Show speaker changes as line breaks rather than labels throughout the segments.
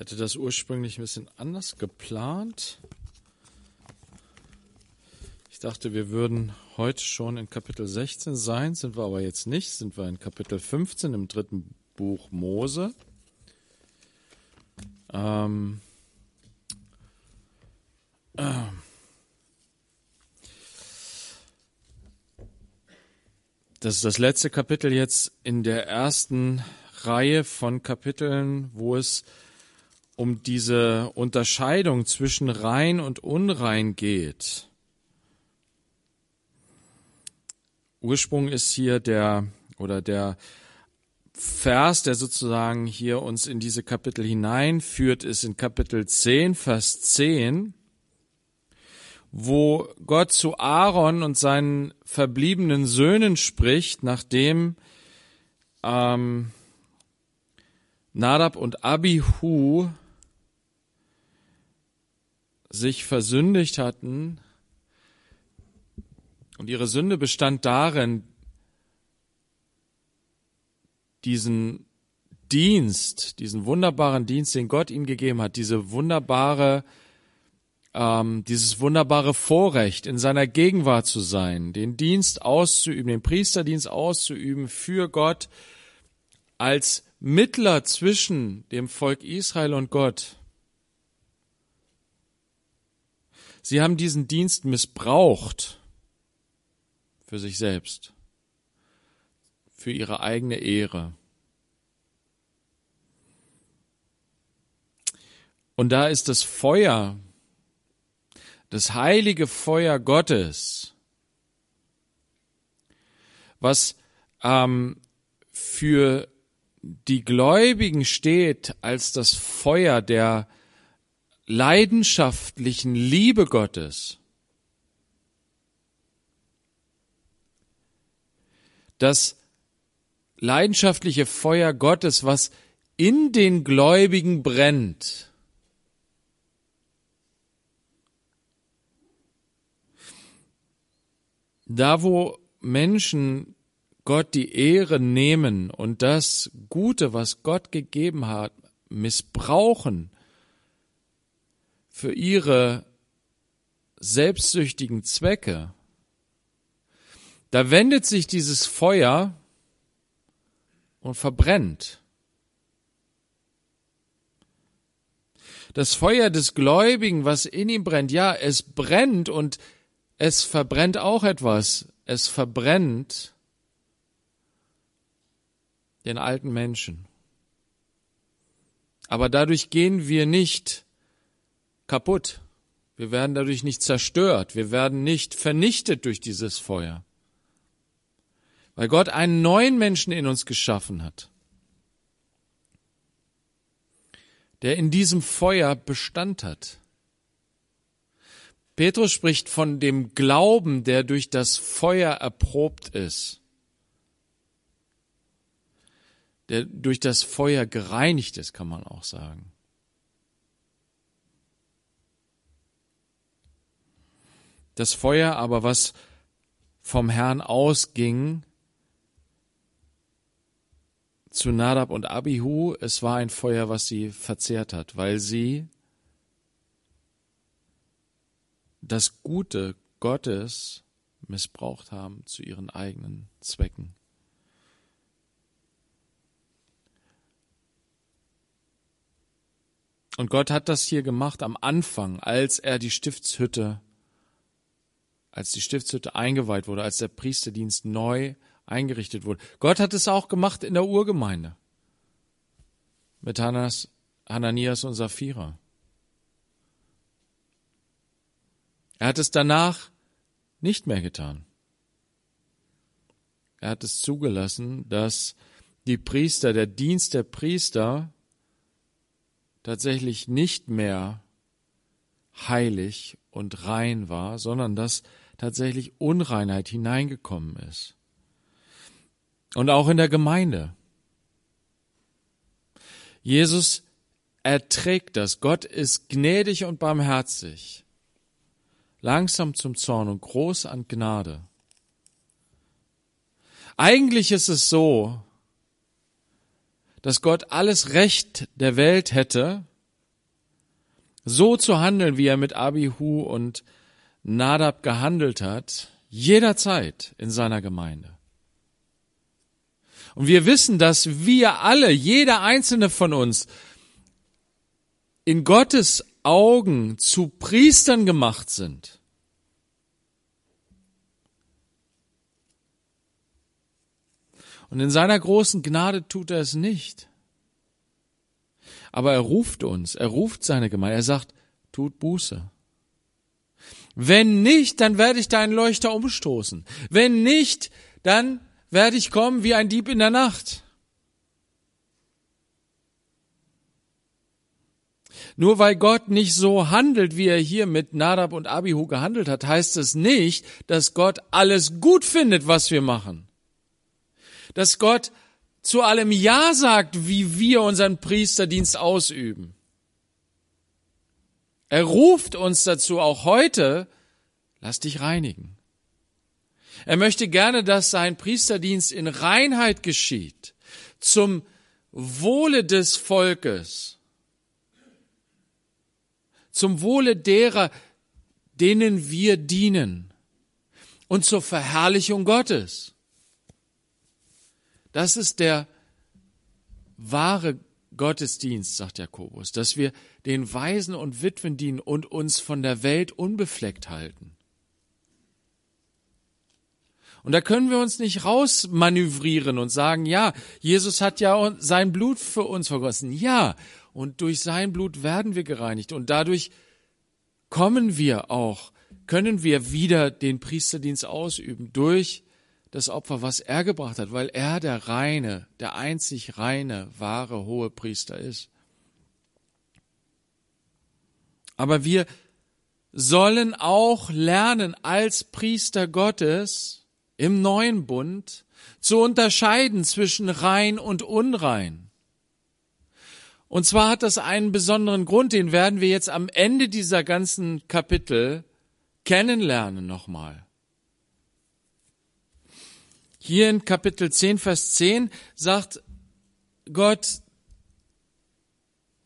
Ich hatte das ursprünglich ein bisschen anders geplant. Ich dachte, wir würden heute schon in Kapitel 16 sein, sind wir aber jetzt nicht, sind wir in Kapitel 15 im dritten Buch Mose. Ähm, äh, das ist das letzte Kapitel jetzt in der ersten Reihe von Kapiteln, wo es um diese Unterscheidung zwischen rein und unrein geht. Ursprung ist hier der oder der Vers, der sozusagen hier uns in diese Kapitel hineinführt, ist in Kapitel 10, Vers 10, wo Gott zu Aaron und seinen verbliebenen Söhnen spricht, nachdem ähm, Nadab und Abihu sich versündigt hatten. Und ihre Sünde bestand darin, diesen Dienst, diesen wunderbaren Dienst, den Gott ihnen gegeben hat, diese wunderbare, ähm, dieses wunderbare Vorrecht, in seiner Gegenwart zu sein, den Dienst auszuüben, den Priesterdienst auszuüben für Gott als Mittler zwischen dem Volk Israel und Gott. Sie haben diesen Dienst missbraucht für sich selbst, für ihre eigene Ehre. Und da ist das Feuer, das heilige Feuer Gottes, was ähm, für die Gläubigen steht als das Feuer der leidenschaftlichen Liebe Gottes, das leidenschaftliche Feuer Gottes, was in den Gläubigen brennt. Da, wo Menschen Gott die Ehre nehmen und das Gute, was Gott gegeben hat, missbrauchen, für ihre selbstsüchtigen Zwecke, da wendet sich dieses Feuer und verbrennt. Das Feuer des Gläubigen, was in ihm brennt, ja, es brennt und es verbrennt auch etwas. Es verbrennt den alten Menschen. Aber dadurch gehen wir nicht kaputt. Wir werden dadurch nicht zerstört. Wir werden nicht vernichtet durch dieses Feuer. Weil Gott einen neuen Menschen in uns geschaffen hat, der in diesem Feuer Bestand hat. Petrus spricht von dem Glauben, der durch das Feuer erprobt ist, der durch das Feuer gereinigt ist, kann man auch sagen. Das Feuer aber, was vom Herrn ausging zu Nadab und Abihu, es war ein Feuer, was sie verzehrt hat, weil sie das Gute Gottes missbraucht haben zu ihren eigenen Zwecken. Und Gott hat das hier gemacht am Anfang, als er die Stiftshütte als die Stiftshütte eingeweiht wurde, als der Priesterdienst neu eingerichtet wurde. Gott hat es auch gemacht in der Urgemeinde mit Hannas, Hananias und Sapphira. Er hat es danach nicht mehr getan. Er hat es zugelassen, dass die Priester, der Dienst der Priester tatsächlich nicht mehr heilig und rein war, sondern dass tatsächlich Unreinheit hineingekommen ist. Und auch in der Gemeinde. Jesus erträgt das. Gott ist gnädig und barmherzig, langsam zum Zorn und groß an Gnade. Eigentlich ist es so, dass Gott alles Recht der Welt hätte, so zu handeln, wie er mit Abihu und Nadab gehandelt hat, jederzeit in seiner Gemeinde. Und wir wissen, dass wir alle, jeder einzelne von uns, in Gottes Augen zu Priestern gemacht sind. Und in seiner großen Gnade tut er es nicht. Aber er ruft uns, er ruft seine Gemeinde, er sagt, tut Buße. Wenn nicht, dann werde ich deinen Leuchter umstoßen. Wenn nicht, dann werde ich kommen wie ein Dieb in der Nacht. Nur weil Gott nicht so handelt, wie er hier mit Nadab und Abihu gehandelt hat, heißt es nicht, dass Gott alles gut findet, was wir machen. Dass Gott zu allem Ja sagt, wie wir unseren Priesterdienst ausüben. Er ruft uns dazu auch heute, lass dich reinigen. Er möchte gerne, dass sein Priesterdienst in Reinheit geschieht, zum Wohle des Volkes, zum Wohle derer, denen wir dienen und zur Verherrlichung Gottes. Das ist der wahre Gottesdienst, sagt Jakobus, dass wir den Waisen und Witwen dienen und uns von der Welt unbefleckt halten. Und da können wir uns nicht rausmanövrieren und sagen, ja, Jesus hat ja sein Blut für uns vergossen. Ja, und durch sein Blut werden wir gereinigt und dadurch kommen wir auch, können wir wieder den Priesterdienst ausüben durch das Opfer, was er gebracht hat, weil er der reine, der einzig reine, wahre hohe Priester ist. Aber wir sollen auch lernen, als Priester Gottes im neuen Bund zu unterscheiden zwischen rein und unrein. Und zwar hat das einen besonderen Grund, den werden wir jetzt am Ende dieser ganzen Kapitel kennenlernen nochmal. Hier in Kapitel 10, Vers 10 sagt Gott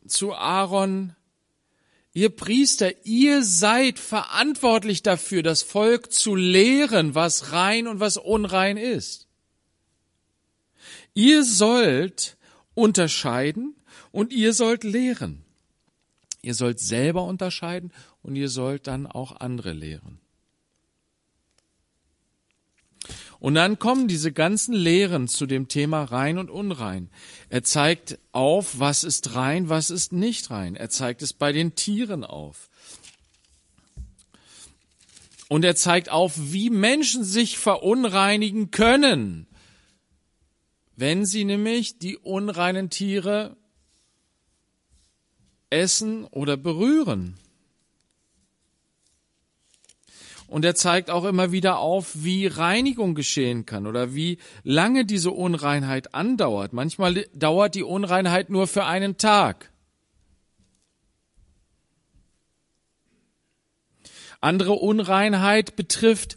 zu Aaron, ihr Priester, ihr seid verantwortlich dafür, das Volk zu lehren, was rein und was unrein ist. Ihr sollt unterscheiden und ihr sollt lehren. Ihr sollt selber unterscheiden und ihr sollt dann auch andere lehren. Und dann kommen diese ganzen Lehren zu dem Thema rein und unrein. Er zeigt auf, was ist rein, was ist nicht rein. Er zeigt es bei den Tieren auf. Und er zeigt auf, wie Menschen sich verunreinigen können, wenn sie nämlich die unreinen Tiere essen oder berühren. Und er zeigt auch immer wieder auf, wie Reinigung geschehen kann oder wie lange diese Unreinheit andauert. Manchmal dauert die Unreinheit nur für einen Tag. Andere Unreinheit betrifft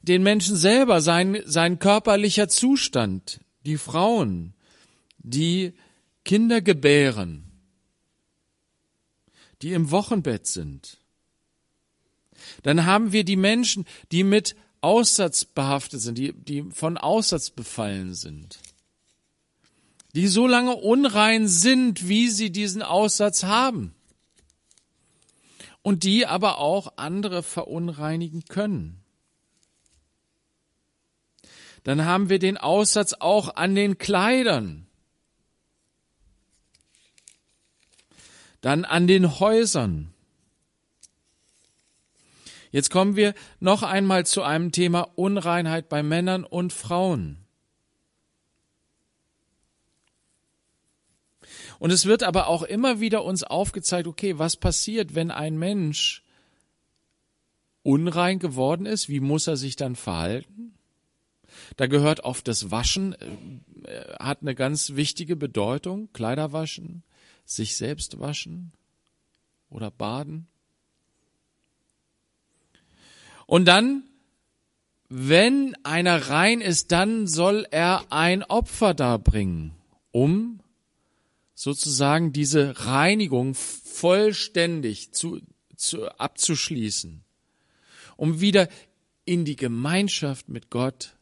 den Menschen selber, sein, sein körperlicher Zustand, die Frauen, die Kinder gebären, die im Wochenbett sind dann haben wir die Menschen, die mit Aussatz behaftet sind, die, die von Aussatz befallen sind, die so lange unrein sind, wie sie diesen Aussatz haben. Und die aber auch andere verunreinigen können. Dann haben wir den Aussatz auch an den Kleidern, dann an den Häusern, Jetzt kommen wir noch einmal zu einem Thema Unreinheit bei Männern und Frauen. Und es wird aber auch immer wieder uns aufgezeigt, okay, was passiert, wenn ein Mensch unrein geworden ist? Wie muss er sich dann verhalten? Da gehört oft das Waschen, äh, hat eine ganz wichtige Bedeutung. Kleider waschen, sich selbst waschen oder baden. Und dann, wenn einer rein ist, dann soll er ein Opfer darbringen, um sozusagen diese Reinigung vollständig zu, zu, abzuschließen, um wieder in die Gemeinschaft mit Gott,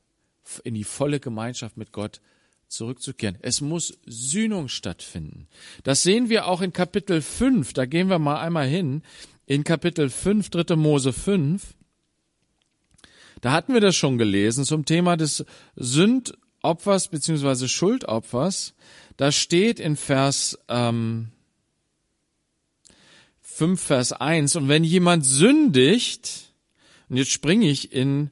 in die volle Gemeinschaft mit Gott zurückzukehren. Es muss Sühnung stattfinden. Das sehen wir auch in Kapitel 5. Da gehen wir mal einmal hin. In Kapitel 5, 3. Mose 5. Da hatten wir das schon gelesen zum Thema des Sündopfers beziehungsweise Schuldopfers. Da steht in Vers ähm, 5, Vers 1, und wenn jemand sündigt, und jetzt springe ich in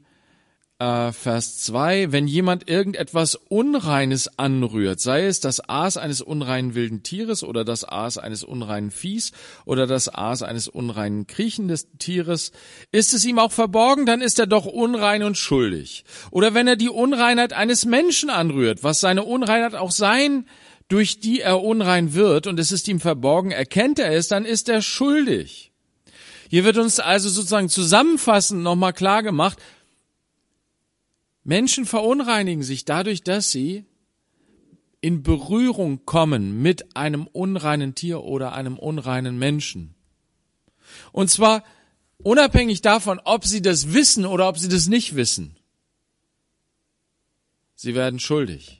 äh, Vers 2, wenn jemand irgendetwas Unreines anrührt, sei es das Aas eines unreinen wilden Tieres oder das Aas eines unreinen Viehs oder das Aas eines unreinen kriechenden Tieres, ist es ihm auch verborgen, dann ist er doch unrein und schuldig. Oder wenn er die Unreinheit eines Menschen anrührt, was seine Unreinheit auch sein, durch die er unrein wird, und es ist ihm verborgen, erkennt er es, dann ist er schuldig. Hier wird uns also sozusagen zusammenfassend nochmal klar gemacht, Menschen verunreinigen sich dadurch, dass sie in Berührung kommen mit einem unreinen Tier oder einem unreinen Menschen. Und zwar unabhängig davon, ob sie das wissen oder ob sie das nicht wissen. Sie werden schuldig.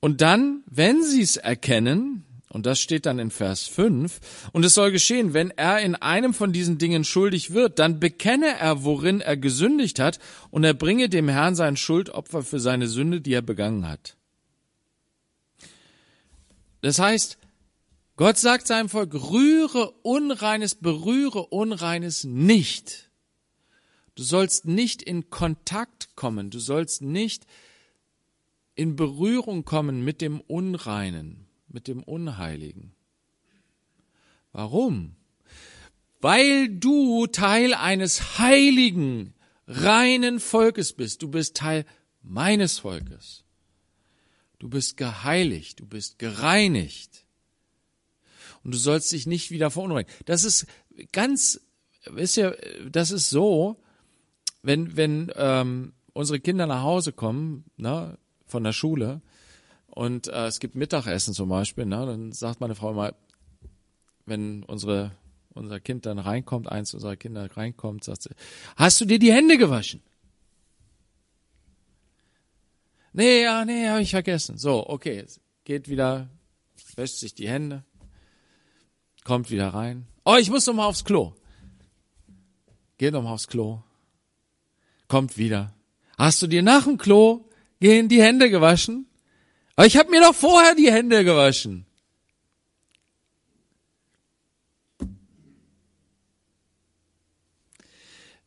Und dann, wenn sie es erkennen, und das steht dann in Vers 5. Und es soll geschehen, wenn er in einem von diesen Dingen schuldig wird, dann bekenne er, worin er gesündigt hat, und er bringe dem Herrn sein Schuldopfer für seine Sünde, die er begangen hat. Das heißt, Gott sagt seinem Volk, rühre Unreines, berühre Unreines nicht. Du sollst nicht in Kontakt kommen, du sollst nicht in Berührung kommen mit dem Unreinen mit dem Unheiligen. Warum? Weil du Teil eines heiligen, reinen Volkes bist. Du bist Teil meines Volkes. Du bist geheiligt, du bist gereinigt. Und du sollst dich nicht wieder verunreinigen. Das ist ganz, wisst ihr, das ist so, wenn, wenn ähm, unsere Kinder nach Hause kommen, ne, von der Schule, und äh, es gibt Mittagessen zum Beispiel, ne? dann sagt meine Frau mal, wenn unsere, unser Kind dann reinkommt, eins unserer Kinder reinkommt, sagt sie, hast du dir die Hände gewaschen? Nee, ja, nee, habe ich vergessen. So, okay, geht wieder, wäscht sich die Hände, kommt wieder rein. Oh, ich muss noch mal aufs Klo. Geht noch mal aufs Klo. Kommt wieder. Hast du dir nach dem Klo gehen die Hände gewaschen? Aber ich habe mir doch vorher die Hände gewaschen.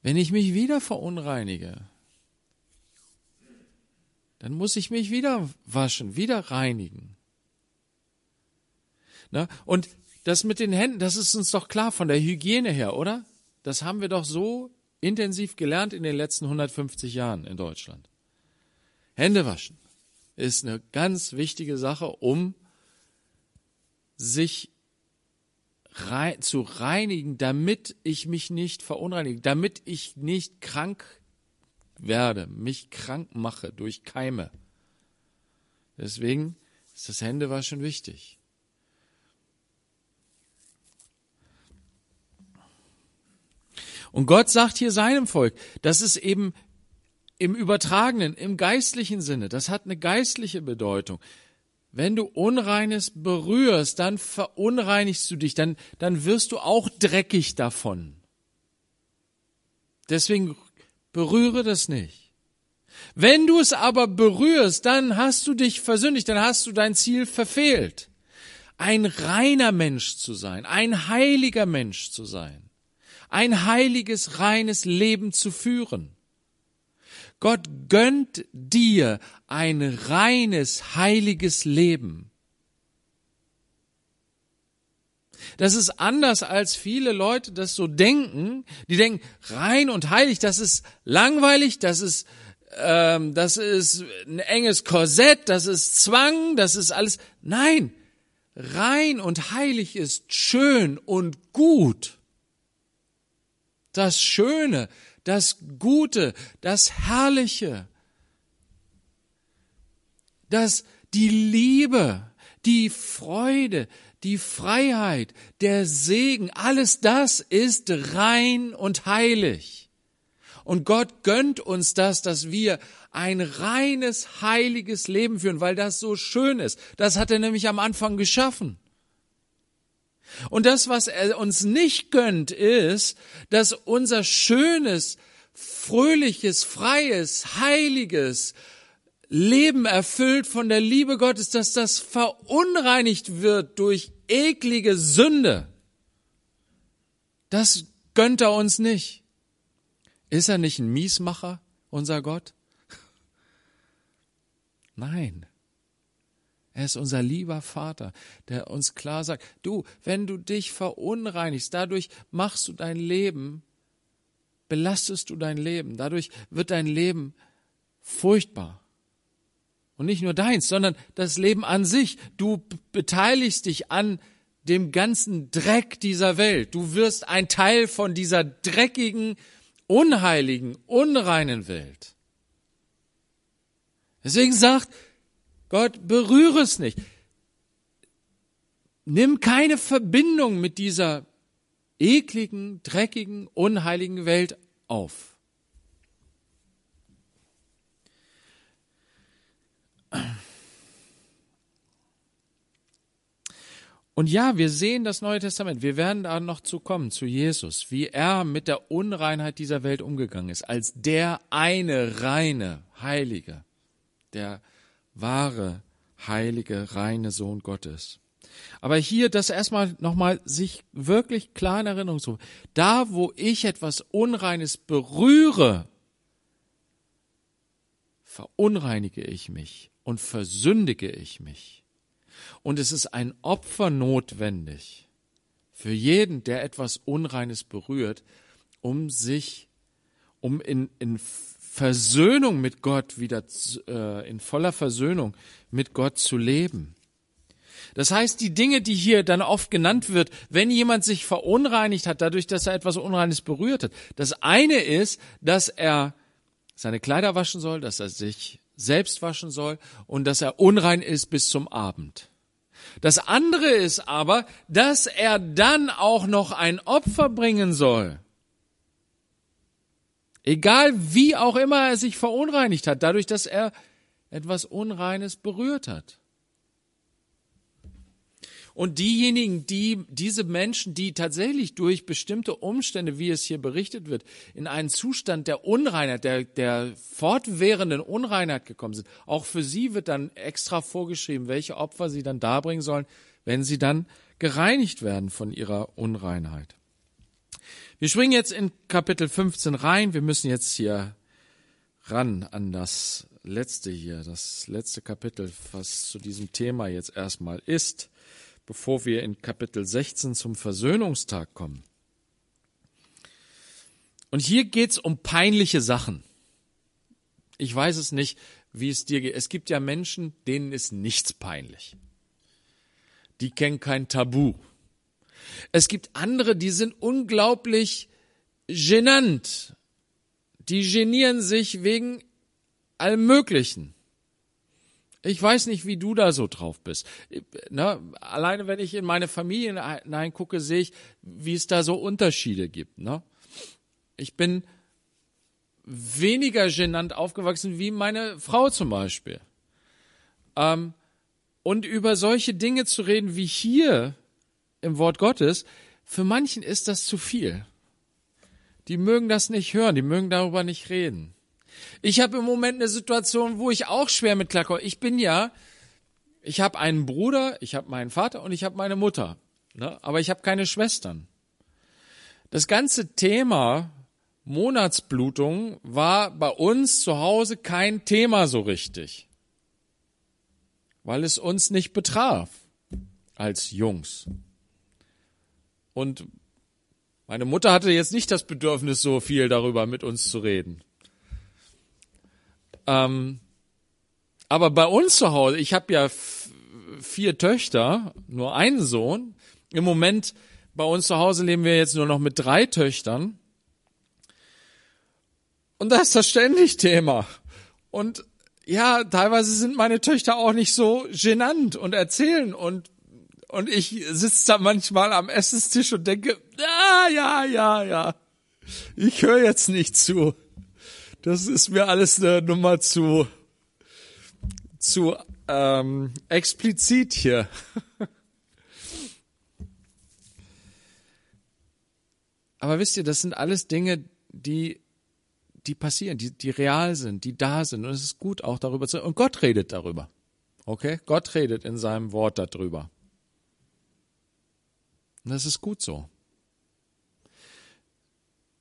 Wenn ich mich wieder verunreinige, dann muss ich mich wieder waschen, wieder reinigen. Na, und das mit den Händen, das ist uns doch klar von der Hygiene her, oder? Das haben wir doch so intensiv gelernt in den letzten 150 Jahren in Deutschland. Hände waschen ist eine ganz wichtige Sache, um sich rein, zu reinigen, damit ich mich nicht verunreinige, damit ich nicht krank werde, mich krank mache durch Keime. Deswegen ist das Händewaschen wichtig. Und Gott sagt hier seinem Volk, dass es eben im übertragenen, im geistlichen Sinne. Das hat eine geistliche Bedeutung. Wenn du Unreines berührst, dann verunreinigst du dich, dann, dann wirst du auch dreckig davon. Deswegen berühre das nicht. Wenn du es aber berührst, dann hast du dich versündigt, dann hast du dein Ziel verfehlt. Ein reiner Mensch zu sein, ein heiliger Mensch zu sein, ein heiliges, reines Leben zu führen. Gott gönnt dir ein reines, heiliges Leben. Das ist anders, als viele Leute das so denken. Die denken, rein und heilig, das ist langweilig, das ist, ähm, das ist ein enges Korsett, das ist Zwang, das ist alles. Nein, rein und heilig ist schön und gut. Das Schöne, das Gute, das Herrliche, das die Liebe, die Freude, die Freiheit, der Segen, alles das ist rein und heilig. Und Gott gönnt uns das, dass wir ein reines, heiliges Leben führen, weil das so schön ist. Das hat er nämlich am Anfang geschaffen. Und das, was er uns nicht gönnt, ist, dass unser schönes, fröhliches, freies, heiliges Leben erfüllt von der Liebe Gottes, dass das verunreinigt wird durch eklige Sünde. Das gönnt er uns nicht. Ist er nicht ein Miesmacher, unser Gott? Nein. Er ist unser lieber Vater, der uns klar sagt, du, wenn du dich verunreinigst, dadurch machst du dein Leben, belastest du dein Leben, dadurch wird dein Leben furchtbar. Und nicht nur deins, sondern das Leben an sich. Du beteiligst dich an dem ganzen Dreck dieser Welt. Du wirst ein Teil von dieser dreckigen, unheiligen, unreinen Welt. Deswegen sagt Gott, berühre es nicht. Nimm keine Verbindung mit dieser ekligen, dreckigen, unheiligen Welt auf. Und ja, wir sehen das Neue Testament. Wir werden da noch zu kommen, zu Jesus, wie er mit der Unreinheit dieser Welt umgegangen ist, als der eine reine, heilige, der wahre, heilige, reine Sohn Gottes. Aber hier das erstmal nochmal sich wirklich klar in Erinnerung zu. Da, wo ich etwas Unreines berühre, verunreinige ich mich und versündige ich mich. Und es ist ein Opfer notwendig für jeden, der etwas Unreines berührt, um sich, um in, in Versöhnung mit Gott wieder äh, in voller Versöhnung mit Gott zu leben. Das heißt, die Dinge, die hier dann oft genannt wird, wenn jemand sich verunreinigt hat, dadurch, dass er etwas Unreines berührt hat. Das eine ist, dass er seine Kleider waschen soll, dass er sich selbst waschen soll und dass er unrein ist bis zum Abend. Das andere ist aber, dass er dann auch noch ein Opfer bringen soll. Egal wie auch immer er sich verunreinigt hat, dadurch, dass er etwas Unreines berührt hat. Und diejenigen, die, diese Menschen, die tatsächlich durch bestimmte Umstände, wie es hier berichtet wird, in einen Zustand der Unreinheit, der, der fortwährenden Unreinheit gekommen sind, auch für sie wird dann extra vorgeschrieben, welche Opfer sie dann darbringen sollen, wenn sie dann gereinigt werden von ihrer Unreinheit. Wir springen jetzt in Kapitel 15 rein. Wir müssen jetzt hier ran an das letzte hier, das letzte Kapitel, was zu diesem Thema jetzt erstmal ist, bevor wir in Kapitel 16 zum Versöhnungstag kommen. Und hier geht's um peinliche Sachen. Ich weiß es nicht, wie es dir geht. Es gibt ja Menschen, denen ist nichts peinlich. Die kennen kein Tabu. Es gibt andere, die sind unglaublich genannt. Die genieren sich wegen allem Möglichen. Ich weiß nicht, wie du da so drauf bist. Ne? Alleine wenn ich in meine Familie hineingucke, sehe ich, wie es da so Unterschiede gibt. Ne? Ich bin weniger genannt aufgewachsen wie meine Frau zum Beispiel. Ähm, und über solche Dinge zu reden wie hier, im Wort Gottes, für manchen ist das zu viel. Die mögen das nicht hören, die mögen darüber nicht reden. Ich habe im Moment eine Situation, wo ich auch schwer mit klarkomme. Ich bin ja, ich habe einen Bruder, ich habe meinen Vater und ich habe meine Mutter, ne? aber ich habe keine Schwestern. Das ganze Thema Monatsblutung war bei uns zu Hause kein Thema so richtig, weil es uns nicht betraf als Jungs. Und meine Mutter hatte jetzt nicht das Bedürfnis, so viel darüber mit uns zu reden. Ähm, aber bei uns zu Hause, ich habe ja vier Töchter, nur einen Sohn. Im Moment bei uns zu Hause leben wir jetzt nur noch mit drei Töchtern. Und da ist das ständig Thema. Und ja, teilweise sind meine Töchter auch nicht so genannt und erzählen und und ich sitze da manchmal am Essenstisch und denke, ja, ja, ja, ja. Ich höre jetzt nicht zu. Das ist mir alles eine Nummer zu zu ähm, explizit hier. Aber wisst ihr, das sind alles Dinge, die die passieren, die, die real sind, die da sind. Und es ist gut auch darüber zu, und Gott redet darüber. Okay? Gott redet in seinem Wort darüber. Und das ist gut so.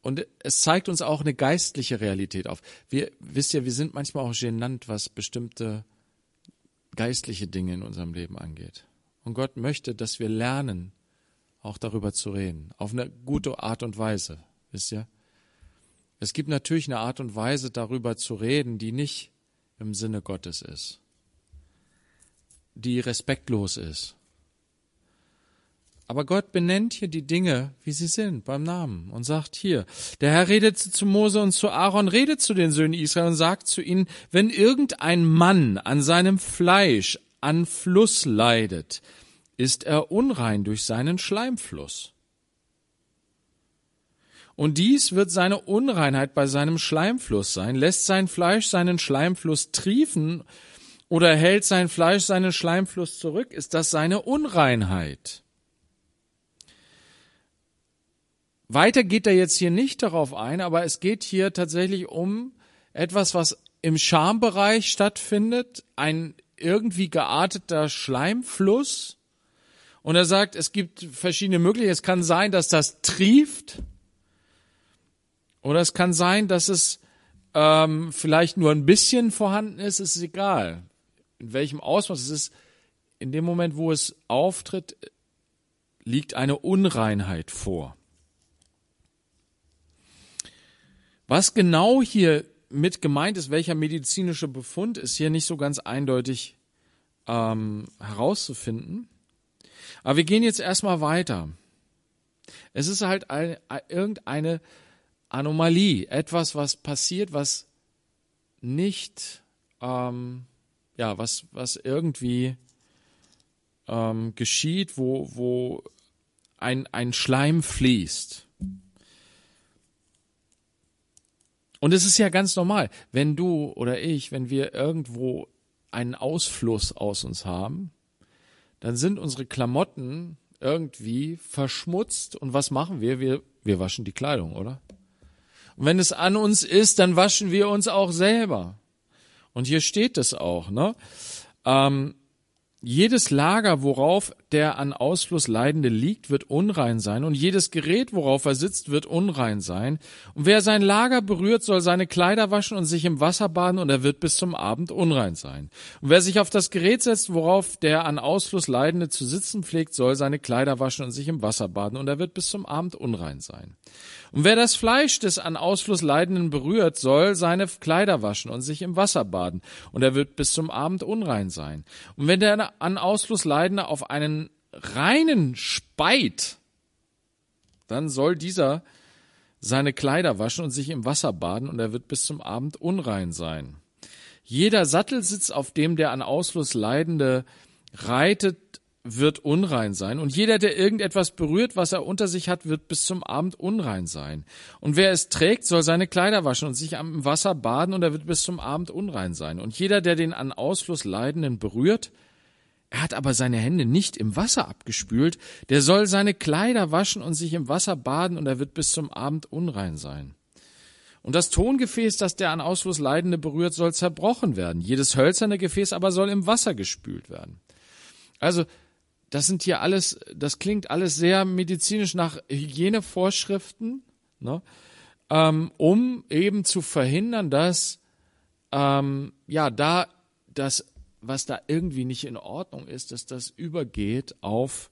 Und es zeigt uns auch eine geistliche Realität auf. Wir, wisst ihr, wir sind manchmal auch genannt, was bestimmte geistliche Dinge in unserem Leben angeht. Und Gott möchte, dass wir lernen, auch darüber zu reden. Auf eine gute Art und Weise. Wisst ihr? Es gibt natürlich eine Art und Weise, darüber zu reden, die nicht im Sinne Gottes ist. Die respektlos ist. Aber Gott benennt hier die Dinge, wie sie sind, beim Namen und sagt hier, der Herr redet zu Mose und zu Aaron, redet zu den Söhnen Israel und sagt zu ihnen, wenn irgendein Mann an seinem Fleisch an Fluss leidet, ist er unrein durch seinen Schleimfluss. Und dies wird seine Unreinheit bei seinem Schleimfluss sein. Lässt sein Fleisch seinen Schleimfluss triefen oder hält sein Fleisch seinen Schleimfluss zurück, ist das seine Unreinheit. Weiter geht er jetzt hier nicht darauf ein, aber es geht hier tatsächlich um etwas, was im Schambereich stattfindet, ein irgendwie gearteter Schleimfluss. Und er sagt, es gibt verschiedene Möglichkeiten. Es kann sein, dass das trieft. Oder es kann sein, dass es ähm, vielleicht nur ein bisschen vorhanden ist. Es ist egal, in welchem Ausmaß es ist. In dem Moment, wo es auftritt, liegt eine Unreinheit vor. Was genau hier mit gemeint ist, welcher medizinische Befund, ist hier nicht so ganz eindeutig ähm, herauszufinden. Aber wir gehen jetzt erstmal weiter. Es ist halt eine, irgendeine Anomalie, etwas, was passiert, was nicht, ähm, ja, was, was irgendwie ähm, geschieht, wo, wo ein, ein Schleim fließt. Und es ist ja ganz normal, wenn du oder ich, wenn wir irgendwo einen Ausfluss aus uns haben, dann sind unsere Klamotten irgendwie verschmutzt und was machen wir? Wir, wir waschen die Kleidung, oder? Und wenn es an uns ist, dann waschen wir uns auch selber. Und hier steht es auch, ne? Ähm, jedes Lager, worauf der an Ausfluss Leidende liegt, wird unrein sein, und jedes Gerät, worauf er sitzt, wird unrein sein. Und wer sein Lager berührt, soll seine Kleider waschen und sich im Wasser baden, und er wird bis zum Abend unrein sein. Und wer sich auf das Gerät setzt, worauf der an Ausfluss Leidende zu sitzen pflegt, soll seine Kleider waschen und sich im Wasser baden, und er wird bis zum Abend unrein sein. Und wer das Fleisch des an Ausfluss Leidenden berührt, soll seine Kleider waschen und sich im Wasser baden, und er wird bis zum Abend unrein sein. Und wenn der an Ausfluss Leidende auf einen reinen speit, dann soll dieser seine Kleider waschen und sich im Wasser baden, und er wird bis zum Abend unrein sein. Jeder Sattelsitz, auf dem der an Ausfluss Leidende reitet, wird unrein sein. Und jeder, der irgendetwas berührt, was er unter sich hat, wird bis zum Abend unrein sein. Und wer es trägt, soll seine Kleider waschen und sich am Wasser baden, und er wird bis zum Abend unrein sein. Und jeder, der den an Ausfluss Leidenden berührt, er hat aber seine Hände nicht im Wasser abgespült, der soll seine Kleider waschen und sich im Wasser baden, und er wird bis zum Abend unrein sein. Und das Tongefäß, das der an Ausfluss Leidende berührt, soll zerbrochen werden. Jedes hölzerne Gefäß aber soll im Wasser gespült werden. Also das sind hier alles, das klingt alles sehr medizinisch nach Hygienevorschriften, ne? ähm, um eben zu verhindern, dass ähm, ja da das, was da irgendwie nicht in Ordnung ist, dass das übergeht auf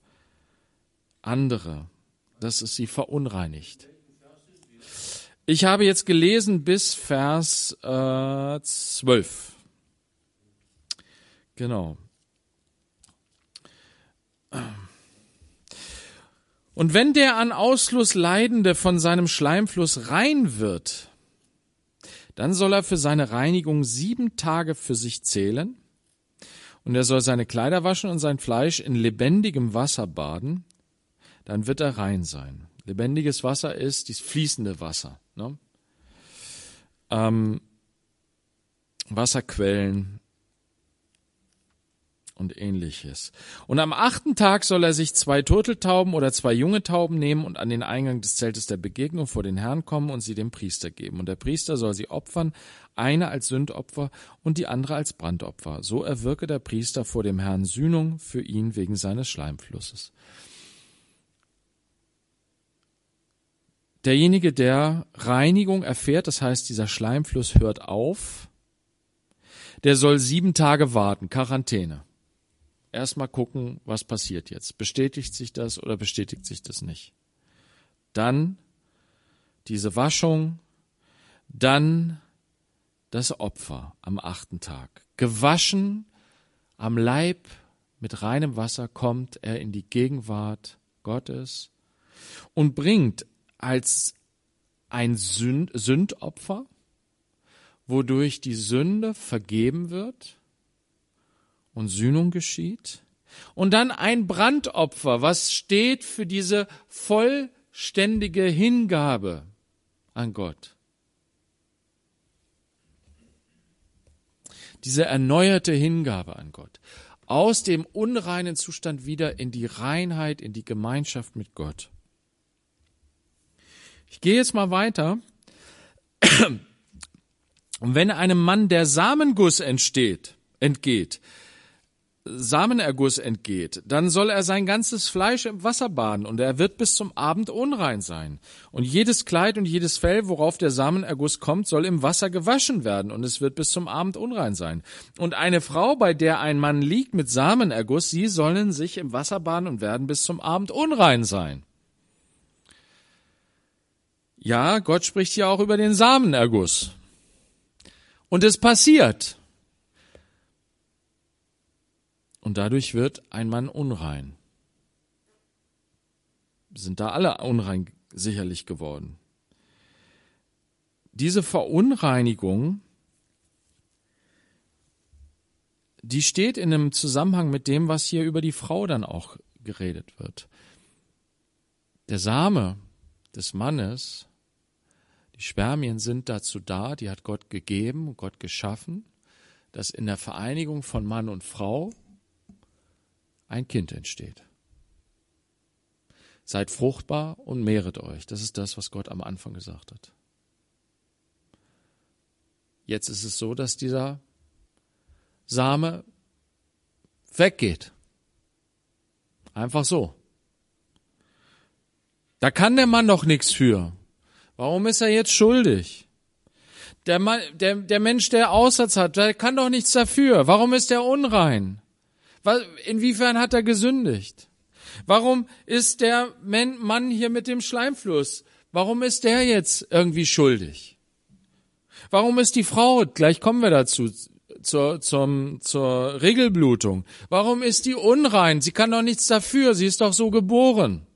andere, dass es sie verunreinigt. Ich habe jetzt gelesen bis Vers äh, 12. Genau. Und wenn der an Ausfluss Leidende von seinem Schleimfluss rein wird, Dann soll er für seine Reinigung sieben Tage für sich zählen, und er soll seine Kleider waschen und sein Fleisch in lebendigem Wasser baden, dann wird er rein sein. Lebendiges Wasser ist dieses fließende Wasser. Ne? Ähm, Wasserquellen und ähnliches. Und am achten Tag soll er sich zwei Turteltauben oder zwei junge Tauben nehmen und an den Eingang des Zeltes der Begegnung vor den Herrn kommen und sie dem Priester geben. Und der Priester soll sie opfern, eine als Sündopfer und die andere als Brandopfer. So erwirke der Priester vor dem Herrn Sühnung für ihn wegen seines Schleimflusses. Derjenige, der Reinigung erfährt, das heißt, dieser Schleimfluss hört auf, der soll sieben Tage warten, Quarantäne erstmal gucken, was passiert jetzt. Bestätigt sich das oder bestätigt sich das nicht? Dann diese Waschung, dann das Opfer am achten Tag. Gewaschen am Leib mit reinem Wasser kommt er in die Gegenwart Gottes und bringt als ein Sünd Sündopfer, wodurch die Sünde vergeben wird und Sühnung geschieht. Und dann ein Brandopfer, was steht für diese vollständige Hingabe an Gott. Diese erneuerte Hingabe an Gott. Aus dem unreinen Zustand wieder in die Reinheit, in die Gemeinschaft mit Gott. Ich gehe jetzt mal weiter. Und wenn einem Mann der Samenguss entsteht, entgeht, Samenerguss entgeht, dann soll er sein ganzes Fleisch im Wasser baden und er wird bis zum Abend unrein sein. Und jedes Kleid und jedes Fell, worauf der Samenerguss kommt, soll im Wasser gewaschen werden und es wird bis zum Abend unrein sein. Und eine Frau, bei der ein Mann liegt mit Samenerguss, sie sollen sich im Wasser baden und werden bis zum Abend unrein sein. Ja, Gott spricht hier auch über den Samenerguss. Und es passiert. Und dadurch wird ein Mann unrein. Sind da alle unrein sicherlich geworden. Diese Verunreinigung, die steht in einem Zusammenhang mit dem, was hier über die Frau dann auch geredet wird. Der Same des Mannes, die Spermien sind dazu da, die hat Gott gegeben, Gott geschaffen, dass in der Vereinigung von Mann und Frau ein Kind entsteht. Seid fruchtbar und mehret euch. Das ist das, was Gott am Anfang gesagt hat. Jetzt ist es so, dass dieser Same weggeht. Einfach so. Da kann der Mann doch nichts für. Warum ist er jetzt schuldig? Der, Mann, der, der Mensch, der Aussatz hat, der kann doch nichts dafür. Warum ist er unrein? Inwiefern hat er gesündigt? Warum ist der Mann hier mit dem Schleimfluss? Warum ist der jetzt irgendwie schuldig? Warum ist die Frau, gleich kommen wir dazu, zur, zum, zur Regelblutung, warum ist die unrein? Sie kann doch nichts dafür, sie ist doch so geboren.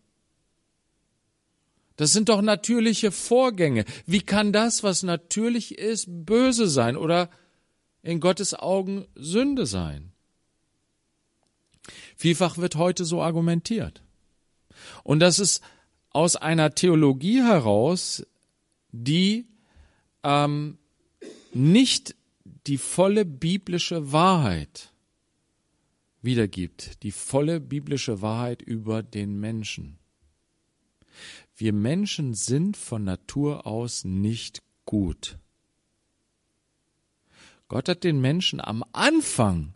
Das sind doch natürliche Vorgänge. Wie kann das, was natürlich ist, böse sein oder in Gottes Augen Sünde sein? Vielfach wird heute so argumentiert. Und das ist aus einer Theologie heraus, die ähm, nicht die volle biblische Wahrheit wiedergibt, die volle biblische Wahrheit über den Menschen. Wir Menschen sind von Natur aus nicht gut. Gott hat den Menschen am Anfang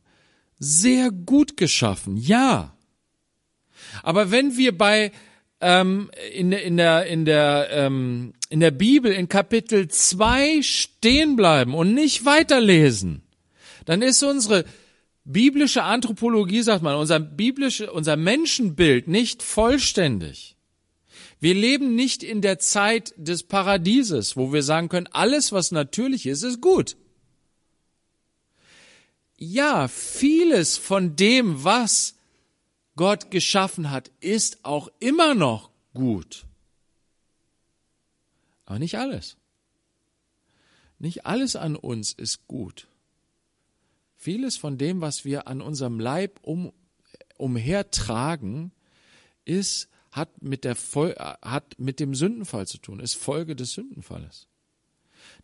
sehr gut geschaffen, ja. Aber wenn wir bei ähm, in, in der in der ähm, in der Bibel in Kapitel 2 stehen bleiben und nicht weiterlesen, dann ist unsere biblische Anthropologie, sagt man, unser biblische, unser Menschenbild nicht vollständig. Wir leben nicht in der Zeit des Paradieses, wo wir sagen können, alles, was natürlich ist, ist gut ja, vieles von dem, was Gott geschaffen hat, ist auch immer noch gut. Aber nicht alles. Nicht alles an uns ist gut. Vieles von dem, was wir an unserem Leib um, umhertragen, ist, hat mit, der, hat mit dem Sündenfall zu tun, ist Folge des Sündenfalles.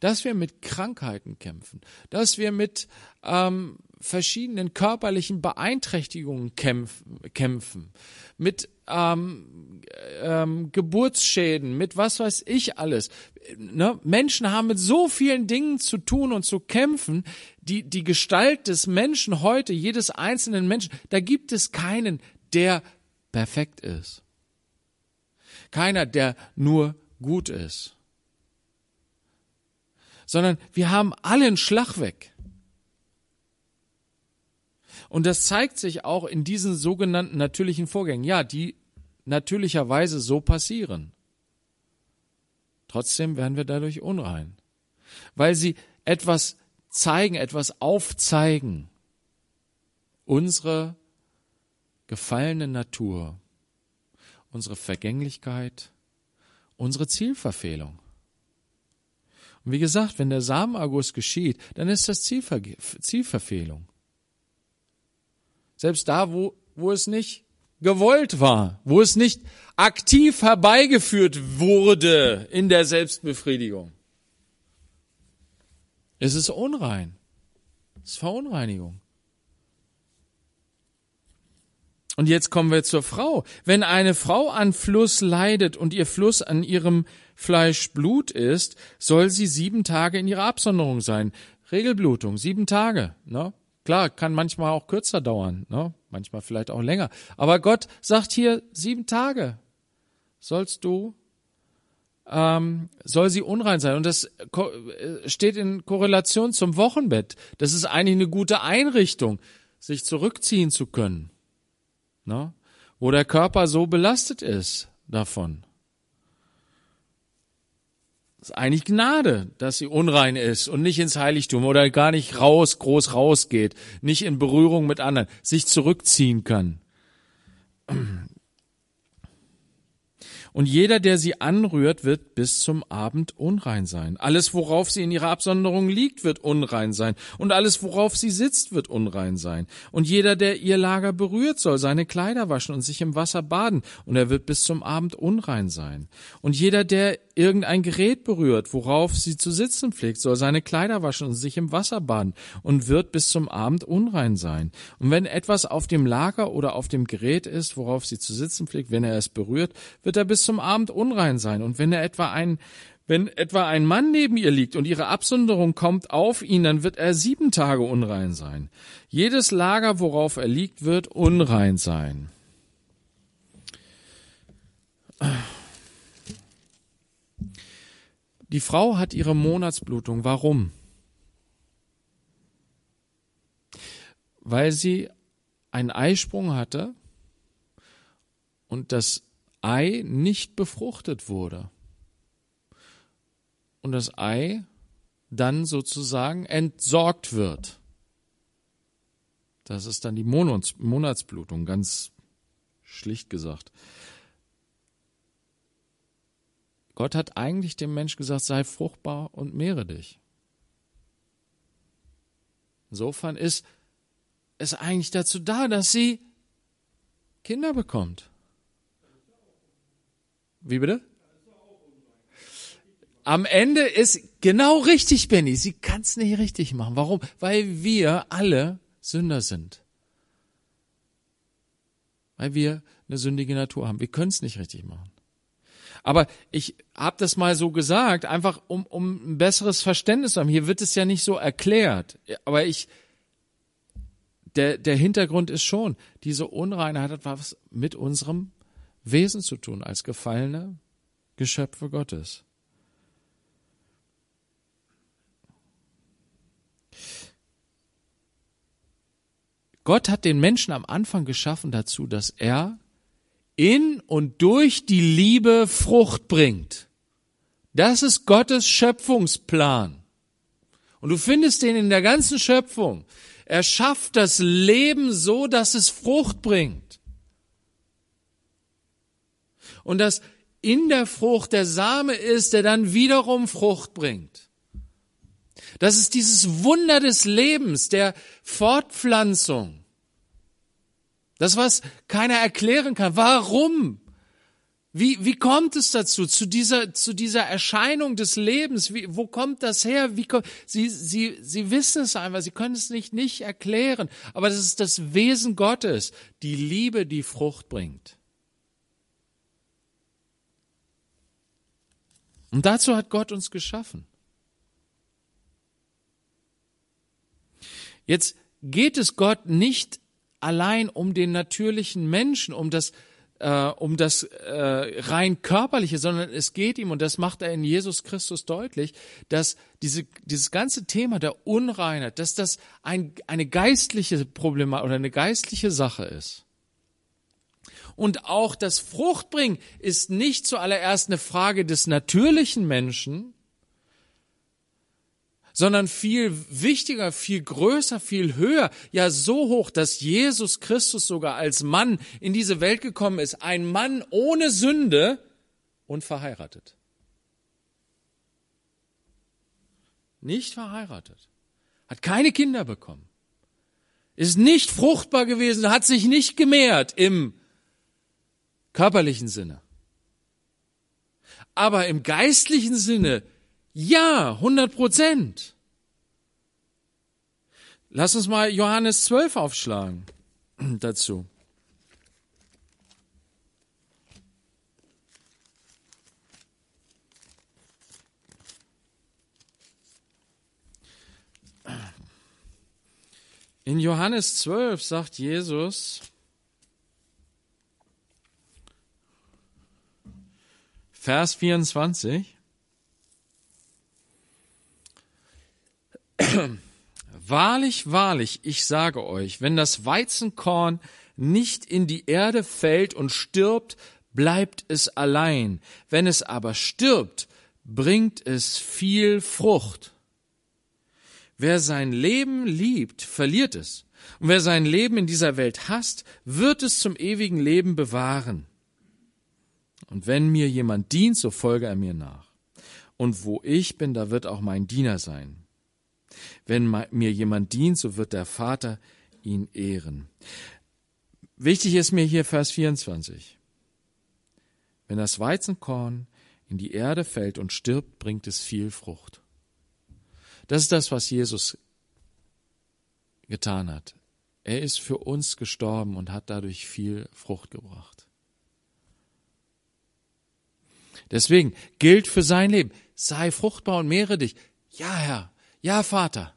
Dass wir mit Krankheiten kämpfen, dass wir mit ähm, verschiedenen körperlichen Beeinträchtigungen kämpfen, kämpfen mit ähm, ähm, Geburtsschäden, mit was weiß ich alles. Ne? Menschen haben mit so vielen Dingen zu tun und zu kämpfen. Die, die Gestalt des Menschen heute, jedes einzelnen Menschen, da gibt es keinen, der perfekt ist. Keiner, der nur gut ist. Sondern wir haben alle einen Schlag weg. Und das zeigt sich auch in diesen sogenannten natürlichen Vorgängen. Ja, die natürlicherweise so passieren. Trotzdem werden wir dadurch unrein, weil sie etwas zeigen, etwas aufzeigen. Unsere gefallene Natur, unsere Vergänglichkeit, unsere Zielverfehlung. Und wie gesagt, wenn der Samenerguss geschieht, dann ist das Zielver Zielverfehlung. Selbst da, wo, wo es nicht gewollt war, wo es nicht aktiv herbeigeführt wurde in der Selbstbefriedigung. Es ist unrein. Es ist Verunreinigung. Und jetzt kommen wir zur Frau. Wenn eine Frau an Fluss leidet und ihr Fluss an ihrem Fleisch Blut ist, soll sie sieben Tage in ihrer Absonderung sein. Regelblutung, sieben Tage. Ne? Klar, kann manchmal auch kürzer dauern, ne? manchmal vielleicht auch länger. Aber Gott sagt hier sieben Tage sollst du, ähm, soll sie unrein sein. Und das äh, steht in Korrelation zum Wochenbett. Das ist eigentlich eine gute Einrichtung, sich zurückziehen zu können, ne? wo der Körper so belastet ist davon ist eigentlich Gnade, dass sie unrein ist und nicht ins Heiligtum oder gar nicht raus, groß rausgeht, nicht in Berührung mit anderen, sich zurückziehen kann. Und jeder, der sie anrührt, wird bis zum Abend unrein sein. Alles, worauf sie in ihrer Absonderung liegt, wird unrein sein. Und alles, worauf sie sitzt, wird unrein sein. Und jeder, der ihr Lager berührt, soll seine Kleider waschen und sich im Wasser baden. Und er wird bis zum Abend unrein sein. Und jeder, der irgendein Gerät berührt, worauf sie zu sitzen pflegt, soll seine Kleider waschen und sich im Wasser baden und wird bis zum Abend unrein sein. Und wenn etwas auf dem Lager oder auf dem Gerät ist, worauf sie zu sitzen pflegt, wenn er es berührt, wird er bis zum Abend unrein sein. Und wenn er etwa ein wenn etwa ein Mann neben ihr liegt und ihre Absonderung kommt auf ihn, dann wird er sieben Tage unrein sein. Jedes Lager, worauf er liegt, wird unrein sein. Die Frau hat ihre Monatsblutung. Warum? Weil sie einen Eisprung hatte und das Ei nicht befruchtet wurde. Und das Ei dann sozusagen entsorgt wird. Das ist dann die Monats Monatsblutung, ganz schlicht gesagt. Gott hat eigentlich dem Mensch gesagt, sei fruchtbar und mehre dich. Insofern ist es eigentlich dazu da, dass sie Kinder bekommt. Wie bitte? Am Ende ist genau richtig, Benny. Sie kann es nicht richtig machen. Warum? Weil wir alle Sünder sind. Weil wir eine sündige Natur haben. Wir können es nicht richtig machen. Aber ich habe das mal so gesagt, einfach um, um ein besseres Verständnis zu haben. Hier wird es ja nicht so erklärt. Aber ich, der, der Hintergrund ist schon, diese Unreinheit hat was mit unserem Wesen zu tun als gefallene Geschöpfe Gottes. Gott hat den Menschen am Anfang geschaffen dazu, dass er in und durch die Liebe Frucht bringt. Das ist Gottes Schöpfungsplan. Und du findest den in der ganzen Schöpfung. Er schafft das Leben so, dass es Frucht bringt und dass in der Frucht der Same ist, der dann wiederum Frucht bringt. Das ist dieses Wunder des Lebens, der Fortpflanzung. Das, was keiner erklären kann. Warum? Wie, wie kommt es dazu, zu dieser, zu dieser Erscheinung des Lebens? Wie, wo kommt das her? Wie, sie, sie, sie wissen es einfach, sie können es nicht, nicht erklären. Aber das ist das Wesen Gottes, die Liebe, die Frucht bringt. Und dazu hat Gott uns geschaffen. Jetzt geht es Gott nicht allein um den natürlichen Menschen, um das äh, um das äh, rein körperliche, sondern es geht ihm, und das macht er in Jesus Christus deutlich, dass diese, dieses ganze Thema der Unreinheit, dass das ein, eine geistliche Problematik oder eine geistliche Sache ist. Und auch das Fruchtbringen ist nicht zuallererst eine Frage des natürlichen Menschen, sondern viel wichtiger, viel größer, viel höher, ja so hoch, dass Jesus Christus sogar als Mann in diese Welt gekommen ist, ein Mann ohne Sünde und verheiratet. Nicht verheiratet, hat keine Kinder bekommen, ist nicht fruchtbar gewesen, hat sich nicht gemehrt im körperlichen Sinne. Aber im geistlichen Sinne ja, 100 Prozent. Lass uns mal Johannes 12 aufschlagen dazu. In Johannes 12 sagt Jesus, Vers 24, Wahrlich, wahrlich, ich sage euch, wenn das Weizenkorn nicht in die Erde fällt und stirbt, bleibt es allein. Wenn es aber stirbt, bringt es viel Frucht. Wer sein Leben liebt, verliert es. Und wer sein Leben in dieser Welt hasst, wird es zum ewigen Leben bewahren. Und wenn mir jemand dient, so folge er mir nach. Und wo ich bin, da wird auch mein Diener sein. Wenn mir jemand dient, so wird der Vater ihn ehren. Wichtig ist mir hier Vers 24. Wenn das Weizenkorn in die Erde fällt und stirbt, bringt es viel Frucht. Das ist das, was Jesus getan hat. Er ist für uns gestorben und hat dadurch viel Frucht gebracht. Deswegen gilt für sein Leben, sei fruchtbar und mehre dich. Ja, Herr, ja Vater,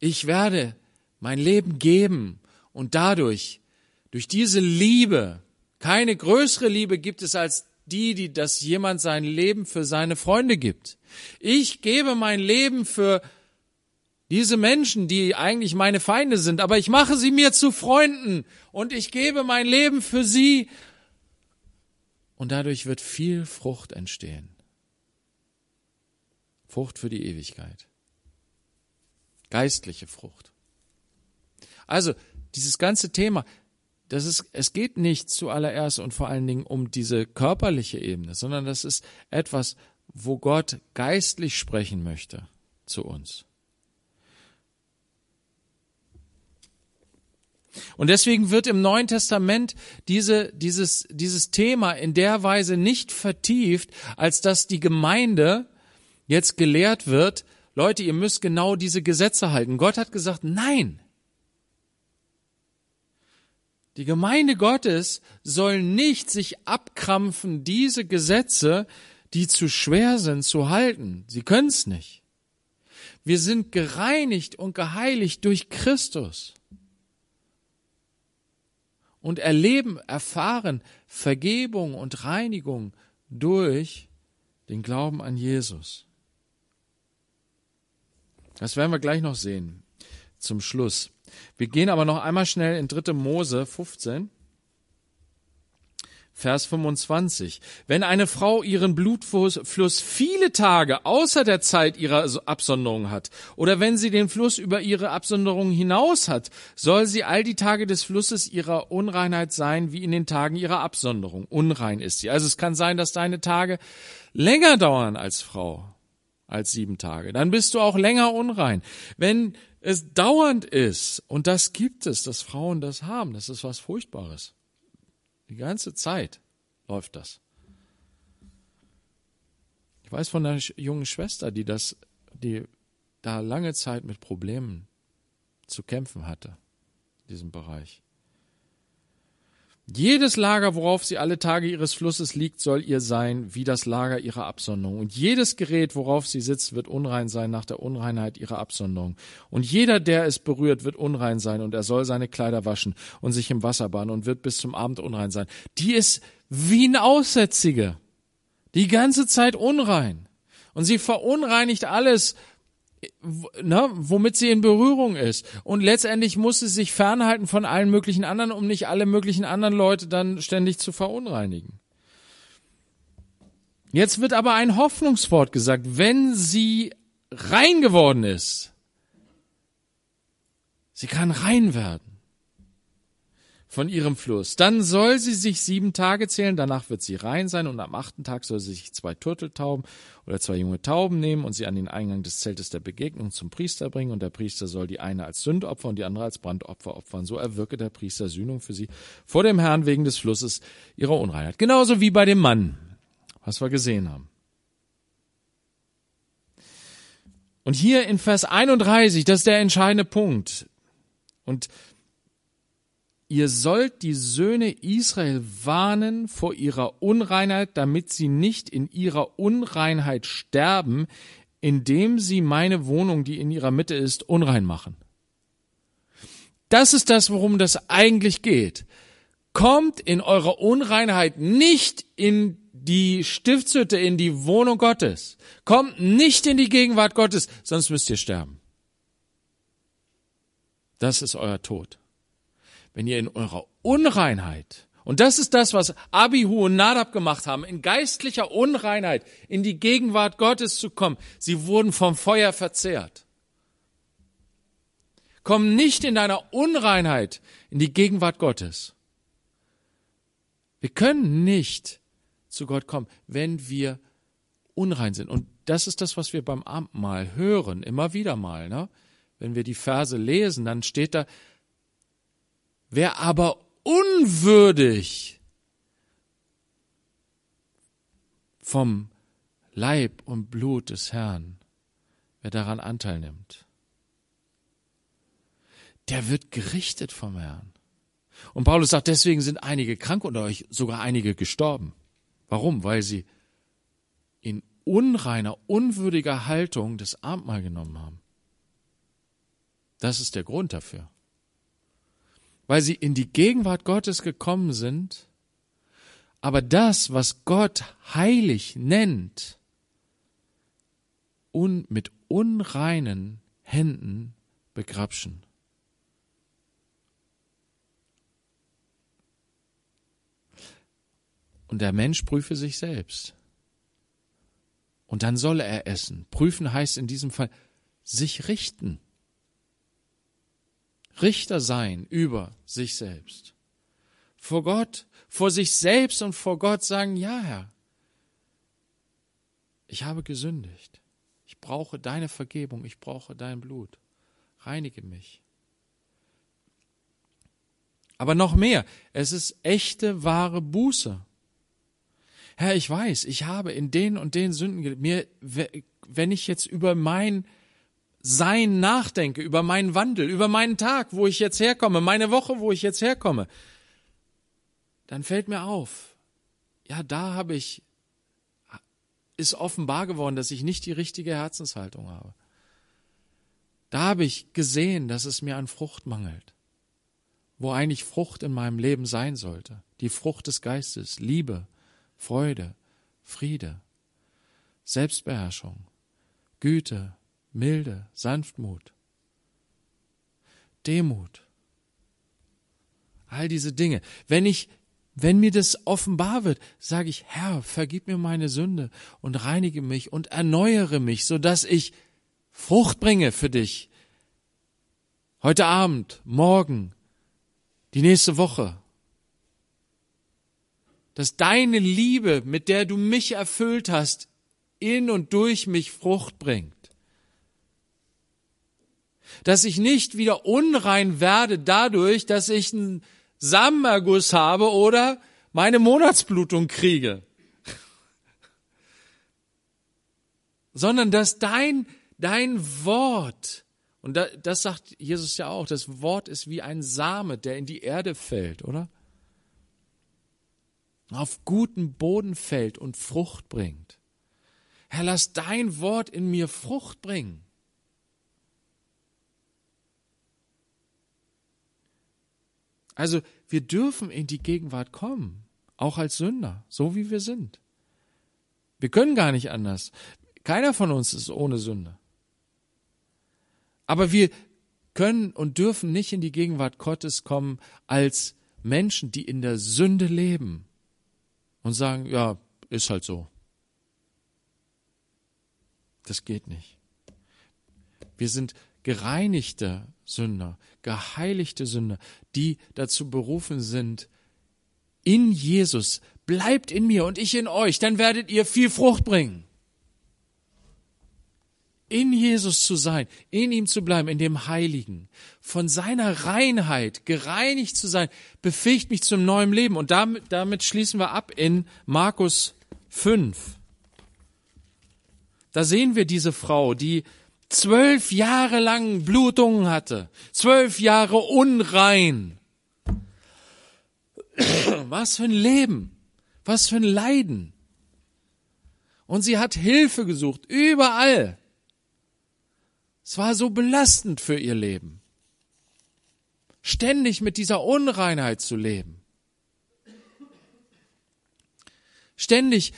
ich werde mein Leben geben und dadurch, durch diese Liebe, keine größere Liebe gibt es als die, die das jemand sein Leben für seine Freunde gibt. Ich gebe mein Leben für diese Menschen, die eigentlich meine Feinde sind, aber ich mache sie mir zu Freunden und ich gebe mein Leben für sie und dadurch wird viel Frucht entstehen. Frucht für die Ewigkeit geistliche Frucht. Also, dieses ganze Thema, das ist, es geht nicht zuallererst und vor allen Dingen um diese körperliche Ebene, sondern das ist etwas, wo Gott geistlich sprechen möchte zu uns. Und deswegen wird im Neuen Testament diese, dieses, dieses Thema in der Weise nicht vertieft, als dass die Gemeinde jetzt gelehrt wird, Leute, ihr müsst genau diese Gesetze halten. Gott hat gesagt, nein. Die Gemeinde Gottes soll nicht sich abkrampfen, diese Gesetze, die zu schwer sind, zu halten. Sie können es nicht. Wir sind gereinigt und geheiligt durch Christus und erleben, erfahren Vergebung und Reinigung durch den Glauben an Jesus. Das werden wir gleich noch sehen. Zum Schluss. Wir gehen aber noch einmal schnell in 3. Mose 15. Vers 25. Wenn eine Frau ihren Blutfluss viele Tage außer der Zeit ihrer Absonderung hat, oder wenn sie den Fluss über ihre Absonderung hinaus hat, soll sie all die Tage des Flusses ihrer Unreinheit sein, wie in den Tagen ihrer Absonderung. Unrein ist sie. Also es kann sein, dass deine Tage länger dauern als Frau als sieben Tage. Dann bist du auch länger unrein. Wenn es dauernd ist, und das gibt es, dass Frauen das haben, das ist was Furchtbares. Die ganze Zeit läuft das. Ich weiß von einer jungen Schwester, die das, die da lange Zeit mit Problemen zu kämpfen hatte, in diesem Bereich. Jedes Lager, worauf sie alle Tage ihres Flusses liegt, soll ihr sein wie das Lager ihrer Absonderung. Und jedes Gerät, worauf sie sitzt, wird unrein sein nach der Unreinheit ihrer Absonderung. Und jeder, der es berührt, wird unrein sein und er soll seine Kleider waschen und sich im Wasser baden und wird bis zum Abend unrein sein. Die ist wie ein Aussätzige. Die ganze Zeit unrein. Und sie verunreinigt alles, ne, womit sie in Berührung ist. Und letztendlich muss sie sich fernhalten von allen möglichen anderen, um nicht alle möglichen anderen Leute dann ständig zu verunreinigen. Jetzt wird aber ein Hoffnungswort gesagt, wenn sie rein geworden ist. Sie kann rein werden von ihrem Fluss. Dann soll sie sich sieben Tage zählen, danach wird sie rein sein und am achten Tag soll sie sich zwei Turteltauben oder zwei junge Tauben nehmen und sie an den Eingang des Zeltes der Begegnung zum Priester bringen und der Priester soll die eine als Sündopfer und die andere als Brandopfer opfern. So erwirke der Priester Sühnung für sie vor dem Herrn wegen des Flusses ihrer Unreinheit. Genauso wie bei dem Mann, was wir gesehen haben. Und hier in Vers 31, das ist der entscheidende Punkt. Und ihr sollt die Söhne Israel warnen vor ihrer Unreinheit, damit sie nicht in ihrer Unreinheit sterben, indem sie meine Wohnung, die in ihrer Mitte ist, unrein machen. Das ist das, worum das eigentlich geht. Kommt in eurer Unreinheit nicht in die Stiftshütte, in die Wohnung Gottes. Kommt nicht in die Gegenwart Gottes, sonst müsst ihr sterben. Das ist euer Tod wenn ihr in eurer Unreinheit, und das ist das, was Abihu und Nadab gemacht haben, in geistlicher Unreinheit in die Gegenwart Gottes zu kommen, sie wurden vom Feuer verzehrt. Komm nicht in deiner Unreinheit in die Gegenwart Gottes. Wir können nicht zu Gott kommen, wenn wir unrein sind. Und das ist das, was wir beim Abendmahl hören, immer wieder mal. Ne? Wenn wir die Verse lesen, dann steht da, Wer aber unwürdig vom Leib und Blut des Herrn, wer daran Anteil nimmt, der wird gerichtet vom Herrn. Und Paulus sagt, deswegen sind einige krank unter euch, sogar einige gestorben. Warum? Weil sie in unreiner, unwürdiger Haltung das Abendmahl genommen haben. Das ist der Grund dafür weil sie in die Gegenwart Gottes gekommen sind, aber das, was Gott heilig nennt, un, mit unreinen Händen begrapschen. Und der Mensch prüfe sich selbst. Und dann soll er essen. Prüfen heißt in diesem Fall sich richten. Richter sein über sich selbst. Vor Gott, vor sich selbst und vor Gott sagen, ja Herr, ich habe gesündigt. Ich brauche deine Vergebung, ich brauche dein Blut. Reinige mich. Aber noch mehr, es ist echte, wahre Buße. Herr, ich weiß, ich habe in den und den Sünden, mir, wenn ich jetzt über mein sein nachdenke, über meinen Wandel, über meinen Tag, wo ich jetzt herkomme, meine Woche, wo ich jetzt herkomme, dann fällt mir auf, ja, da habe ich, ist offenbar geworden, dass ich nicht die richtige Herzenshaltung habe. Da habe ich gesehen, dass es mir an Frucht mangelt, wo eigentlich Frucht in meinem Leben sein sollte. Die Frucht des Geistes, Liebe, Freude, Friede, Selbstbeherrschung, Güte, Milde, Sanftmut, Demut. All diese Dinge. Wenn ich, wenn mir das offenbar wird, sage ich, Herr, vergib mir meine Sünde und reinige mich und erneuere mich, so dass ich Frucht bringe für dich. Heute Abend, morgen, die nächste Woche. Dass deine Liebe, mit der du mich erfüllt hast, in und durch mich Frucht bringt. Dass ich nicht wieder unrein werde dadurch, dass ich einen Samenerguss habe oder meine Monatsblutung kriege. Sondern dass dein, dein Wort, und das sagt Jesus ja auch, das Wort ist wie ein Same, der in die Erde fällt, oder? Auf guten Boden fällt und Frucht bringt. Herr, lass dein Wort in mir Frucht bringen. Also wir dürfen in die Gegenwart kommen, auch als Sünder, so wie wir sind. Wir können gar nicht anders. Keiner von uns ist ohne Sünde. Aber wir können und dürfen nicht in die Gegenwart Gottes kommen als Menschen, die in der Sünde leben und sagen, ja, ist halt so. Das geht nicht. Wir sind gereinigte Sünder, geheiligte Sünder, die dazu berufen sind, in Jesus, bleibt in mir und ich in euch, dann werdet ihr viel Frucht bringen. In Jesus zu sein, in ihm zu bleiben, in dem Heiligen, von seiner Reinheit gereinigt zu sein, befähigt mich zum neuen Leben. Und damit, damit schließen wir ab in Markus 5. Da sehen wir diese Frau, die zwölf Jahre lang Blutungen hatte, zwölf Jahre unrein. Was für ein Leben, was für ein Leiden. Und sie hat Hilfe gesucht, überall. Es war so belastend für ihr Leben, ständig mit dieser Unreinheit zu leben. Ständig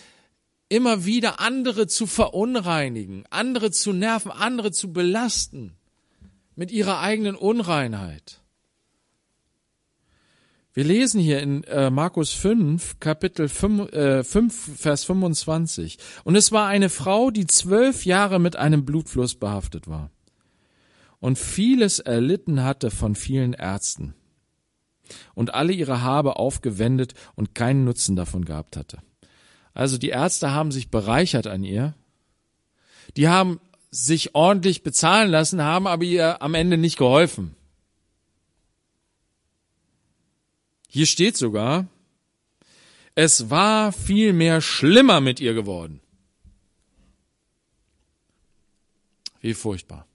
immer wieder andere zu verunreinigen, andere zu nerven, andere zu belasten mit ihrer eigenen Unreinheit. Wir lesen hier in äh, Markus 5, Kapitel 5, äh, 5, Vers 25. Und es war eine Frau, die zwölf Jahre mit einem Blutfluss behaftet war und vieles erlitten hatte von vielen Ärzten und alle ihre Habe aufgewendet und keinen Nutzen davon gehabt hatte. Also die Ärzte haben sich bereichert an ihr. Die haben sich ordentlich bezahlen lassen, haben aber ihr am Ende nicht geholfen. Hier steht sogar, es war viel mehr schlimmer mit ihr geworden. Wie furchtbar.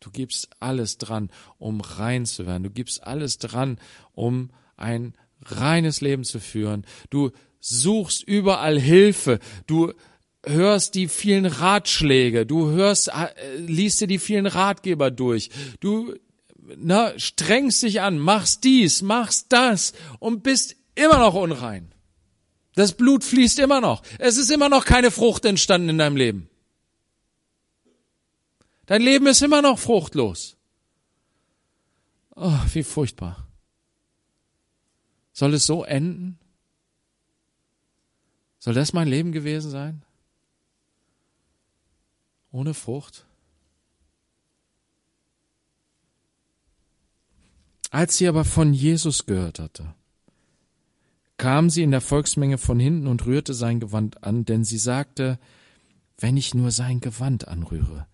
Du gibst alles dran, um rein zu werden. Du gibst alles dran, um ein reines Leben zu führen. Du suchst überall Hilfe, du hörst die vielen Ratschläge, du hörst, äh, liest dir die vielen Ratgeber durch, du na, strengst dich an, machst dies, machst das und bist immer noch unrein. Das Blut fließt immer noch. Es ist immer noch keine Frucht entstanden in deinem Leben. Dein Leben ist immer noch fruchtlos. Oh, wie furchtbar. Soll es so enden? Soll das mein Leben gewesen sein? Ohne Frucht? Als sie aber von Jesus gehört hatte, kam sie in der Volksmenge von hinten und rührte sein Gewand an, denn sie sagte, wenn ich nur sein Gewand anrühre,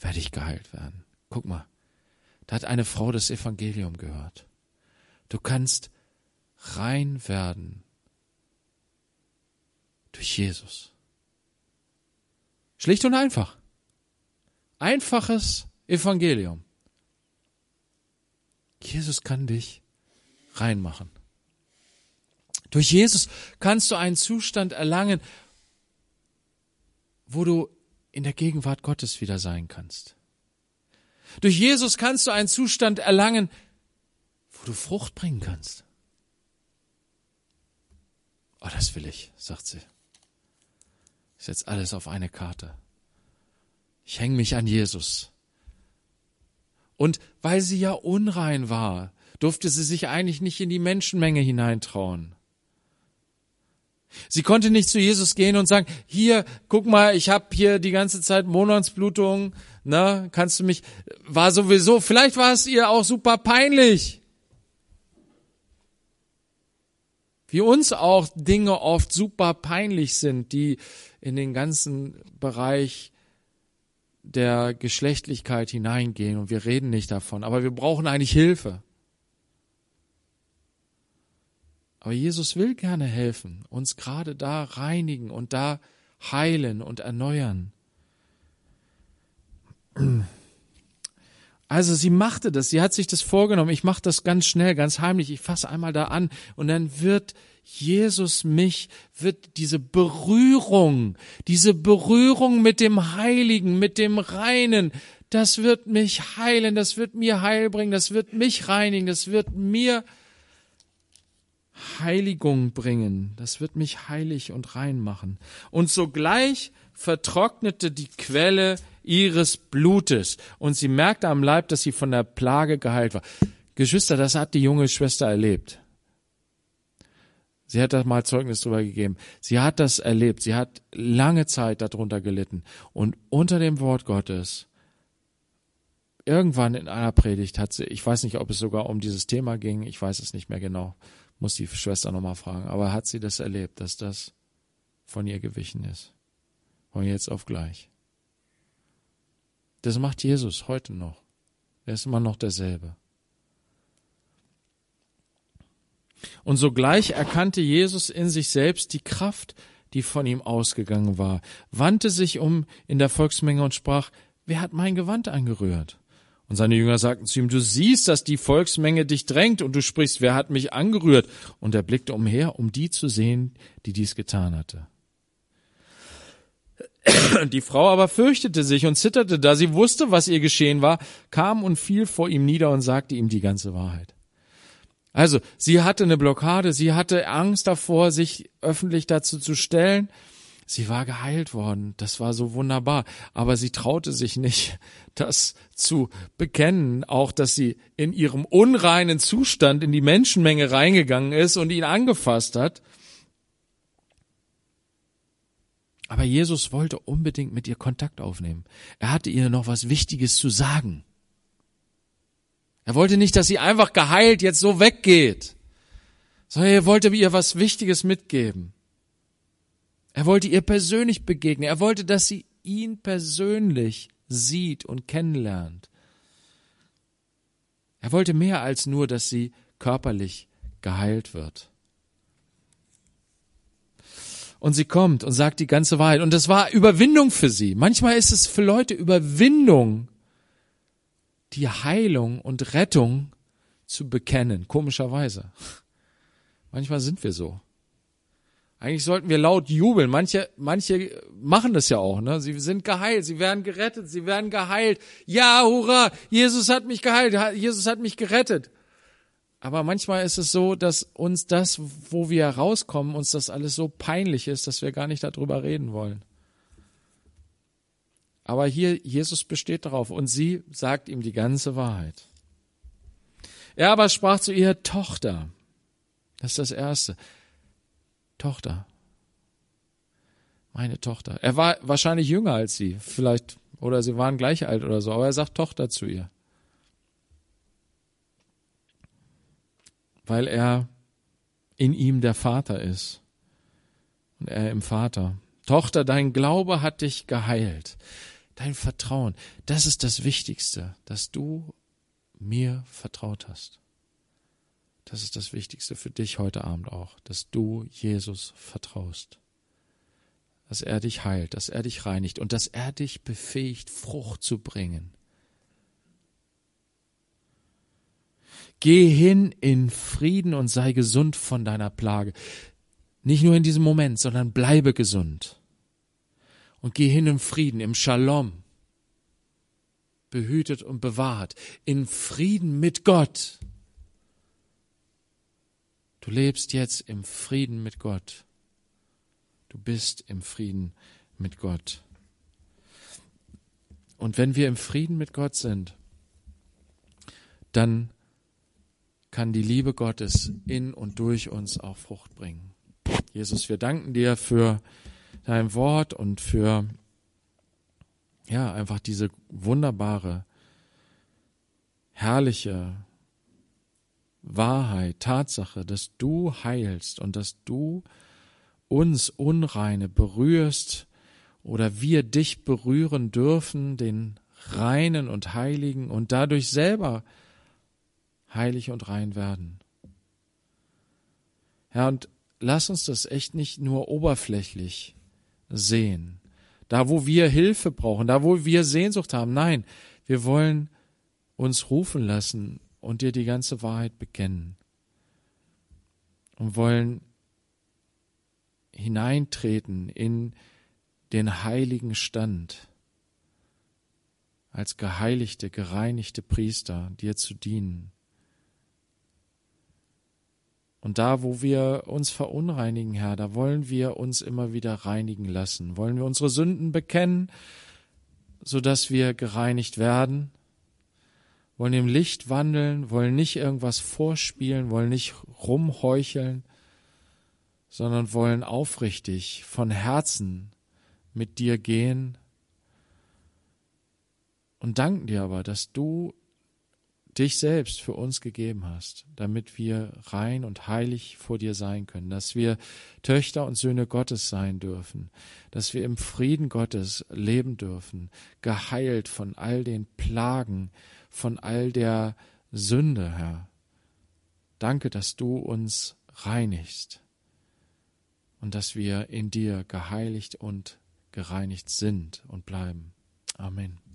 werde ich geheilt werden. Guck mal, da hat eine Frau das Evangelium gehört. Du kannst rein werden durch Jesus. Schlicht und einfach. Einfaches Evangelium. Jesus kann dich reinmachen. Durch Jesus kannst du einen Zustand erlangen, wo du in der Gegenwart Gottes wieder sein kannst. Durch Jesus kannst du einen Zustand erlangen, wo du Frucht bringen kannst. Oh, das will ich, sagt sie. Setze alles auf eine Karte. Ich hänge mich an Jesus. Und weil sie ja unrein war, durfte sie sich eigentlich nicht in die Menschenmenge hineintrauen. Sie konnte nicht zu Jesus gehen und sagen, hier, guck mal, ich habe hier die ganze Zeit Monatsblutung, ne, kannst du mich, war sowieso, vielleicht war es ihr auch super peinlich. Wie uns auch Dinge oft super peinlich sind, die in den ganzen Bereich der Geschlechtlichkeit hineingehen und wir reden nicht davon, aber wir brauchen eigentlich Hilfe. Aber Jesus will gerne helfen, uns gerade da reinigen und da heilen und erneuern. Also sie machte das, sie hat sich das vorgenommen, ich mache das ganz schnell, ganz heimlich, ich fasse einmal da an und dann wird Jesus mich, wird diese Berührung, diese Berührung mit dem Heiligen, mit dem Reinen, das wird mich heilen, das wird mir Heil bringen, das wird mich reinigen, das wird mir Heiligung bringen, das wird mich heilig und rein machen. Und sogleich vertrocknete die Quelle ihres Blutes und sie merkte am Leib, dass sie von der Plage geheilt war. Geschwister, das hat die junge Schwester erlebt. Sie hat da mal Zeugnis drüber gegeben. Sie hat das erlebt. Sie hat lange Zeit darunter gelitten. Und unter dem Wort Gottes, irgendwann in einer Predigt hat sie, ich weiß nicht, ob es sogar um dieses Thema ging, ich weiß es nicht mehr genau, muss die Schwester nochmal fragen, aber hat sie das erlebt, dass das von ihr gewichen ist? Von jetzt auf gleich. Das macht Jesus heute noch. Er ist immer noch derselbe. Und sogleich erkannte Jesus in sich selbst die Kraft, die von ihm ausgegangen war, wandte sich um in der Volksmenge und sprach, wer hat mein Gewand angerührt? Und seine Jünger sagten zu ihm, du siehst, dass die Volksmenge dich drängt und du sprichst, wer hat mich angerührt? Und er blickte umher, um die zu sehen, die dies getan hatte. Die Frau aber fürchtete sich und zitterte, da sie wusste, was ihr geschehen war, kam und fiel vor ihm nieder und sagte ihm die ganze Wahrheit. Also, sie hatte eine Blockade, sie hatte Angst davor, sich öffentlich dazu zu stellen. Sie war geheilt worden, das war so wunderbar, aber sie traute sich nicht, das zu bekennen, auch dass sie in ihrem unreinen Zustand in die Menschenmenge reingegangen ist und ihn angefasst hat. Aber Jesus wollte unbedingt mit ihr Kontakt aufnehmen. Er hatte ihr noch was Wichtiges zu sagen. Er wollte nicht, dass sie einfach geheilt jetzt so weggeht, sondern er wollte ihr was Wichtiges mitgeben. Er wollte ihr persönlich begegnen. Er wollte, dass sie ihn persönlich sieht und kennenlernt. Er wollte mehr als nur, dass sie körperlich geheilt wird. Und sie kommt und sagt die ganze Wahrheit. Und das war Überwindung für sie. Manchmal ist es für Leute Überwindung, die Heilung und Rettung zu bekennen. Komischerweise. Manchmal sind wir so. Eigentlich sollten wir laut jubeln. Manche, manche machen das ja auch, ne? Sie sind geheilt, sie werden gerettet, sie werden geheilt. Ja, hurra! Jesus hat mich geheilt, Jesus hat mich gerettet. Aber manchmal ist es so, dass uns das, wo wir rauskommen, uns das alles so peinlich ist, dass wir gar nicht darüber reden wollen. Aber hier, Jesus besteht darauf und sie sagt ihm die ganze Wahrheit. Er aber sprach zu ihr, Tochter. Das ist das Erste. Tochter. Meine Tochter. Er war wahrscheinlich jünger als sie, vielleicht, oder sie waren gleich alt oder so, aber er sagt Tochter zu ihr. Weil er in ihm der Vater ist und er im Vater. Tochter, dein Glaube hat dich geheilt. Dein Vertrauen, das ist das Wichtigste, dass du mir vertraut hast. Das ist das Wichtigste für dich heute Abend auch, dass du Jesus vertraust. Dass er dich heilt, dass er dich reinigt und dass er dich befähigt, Frucht zu bringen. Geh hin in Frieden und sei gesund von deiner Plage. Nicht nur in diesem Moment, sondern bleibe gesund. Und geh hin im Frieden, im Shalom, behütet und bewahrt, in Frieden mit Gott. Du lebst jetzt im Frieden mit Gott. Du bist im Frieden mit Gott. Und wenn wir im Frieden mit Gott sind, dann kann die Liebe Gottes in und durch uns auch Frucht bringen. Jesus, wir danken dir für dein Wort und für ja, einfach diese wunderbare, herrliche Wahrheit, Tatsache, dass du heilst und dass du uns Unreine berührst oder wir dich berühren dürfen, den Reinen und Heiligen und dadurch selber heilig und rein werden. Ja, und lass uns das echt nicht nur oberflächlich sehen. Da, wo wir Hilfe brauchen, da, wo wir Sehnsucht haben. Nein, wir wollen uns rufen lassen und dir die ganze Wahrheit bekennen. Und wollen hineintreten in den heiligen Stand, als geheiligte, gereinigte Priester dir zu dienen. Und da, wo wir uns verunreinigen, Herr, da wollen wir uns immer wieder reinigen lassen. Wollen wir unsere Sünden bekennen, so dass wir gereinigt werden. Wollen im Licht wandeln, wollen nicht irgendwas vorspielen, wollen nicht rumheucheln, sondern wollen aufrichtig von Herzen mit dir gehen und danken dir aber, dass du dich selbst für uns gegeben hast, damit wir rein und heilig vor dir sein können, dass wir Töchter und Söhne Gottes sein dürfen, dass wir im Frieden Gottes leben dürfen, geheilt von all den Plagen, von all der Sünde, Herr. Danke, dass du uns reinigst und dass wir in dir geheiligt und gereinigt sind und bleiben. Amen.